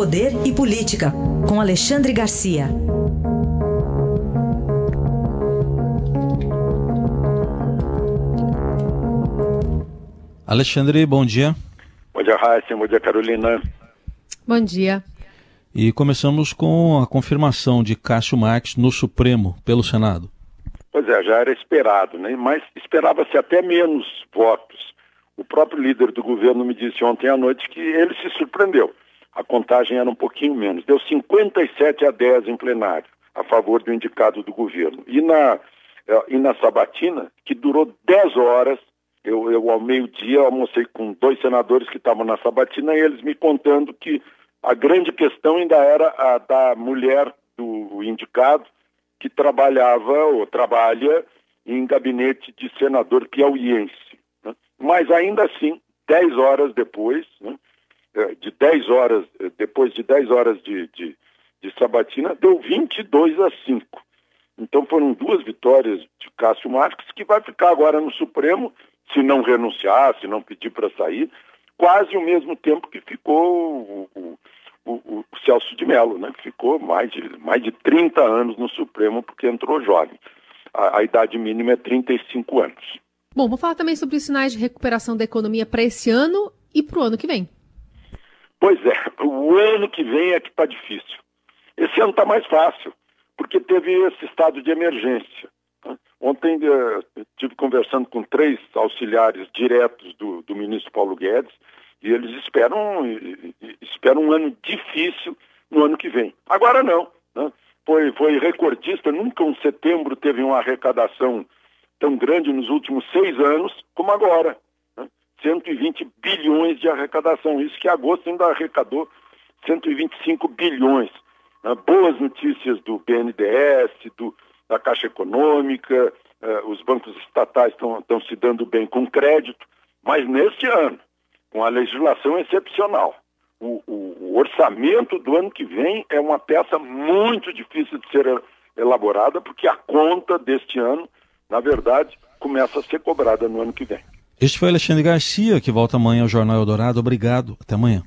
Poder e Política, com Alexandre Garcia. Alexandre, bom dia. Bom dia, Raíssa. Bom dia, Carolina. Bom dia. E começamos com a confirmação de Cássio Marques no Supremo pelo Senado. Pois é, já era esperado, né? mas esperava-se até menos votos. O próprio líder do governo me disse ontem à noite que ele se surpreendeu. A contagem era um pouquinho menos. Deu 57 a 10 em plenário, a favor do indicado do governo. E na, eh, e na sabatina, que durou 10 horas, eu, eu ao meio-dia almocei com dois senadores que estavam na sabatina e eles me contando que a grande questão ainda era a da mulher do indicado que trabalhava ou trabalha em gabinete de senador piauiense. Né? Mas ainda assim, 10 horas depois, né? É, de 10 horas, é, depois de 10 horas de, de, de sabatina, deu 22 a 5. Então foram duas vitórias de Cássio Marques, que vai ficar agora no Supremo, se não renunciar, se não pedir para sair, quase o mesmo tempo que ficou o, o, o, Celso de Mello, né? ficou mais de, mais de 30 anos no Supremo, porque entrou jovem. A, a idade mínima é 35 anos. Bom, vou falar também sobre os sinais de recuperação da economia para esse ano e para o ano que vem. Pois é, o ano que vem é que está difícil. Esse ano está mais fácil, porque teve esse estado de emergência. Né? Ontem estive conversando com três auxiliares diretos do, do ministro Paulo Guedes e eles esperam, esperam um ano difícil no ano que vem. Agora não. Né? Foi, foi recordista, nunca um setembro teve uma arrecadação tão grande nos últimos seis anos como agora. Né? 120 bilhões de arrecadação. Isso que agosto ainda arrecadou 125 bilhões. Né? Boas notícias do BNDES, do, da Caixa Econômica, eh, os bancos estatais estão se dando bem com crédito, mas neste ano com a legislação excepcional. O, o, o, orçamento do ano que vem é uma peça muito difícil de ser elaborada, porque a conta deste ano, na verdade, começa a ser cobrada no ano que vem. Este foi Alexandre Garcia, que volta amanhã ao Jornal Eldorado. Obrigado. Até amanhã.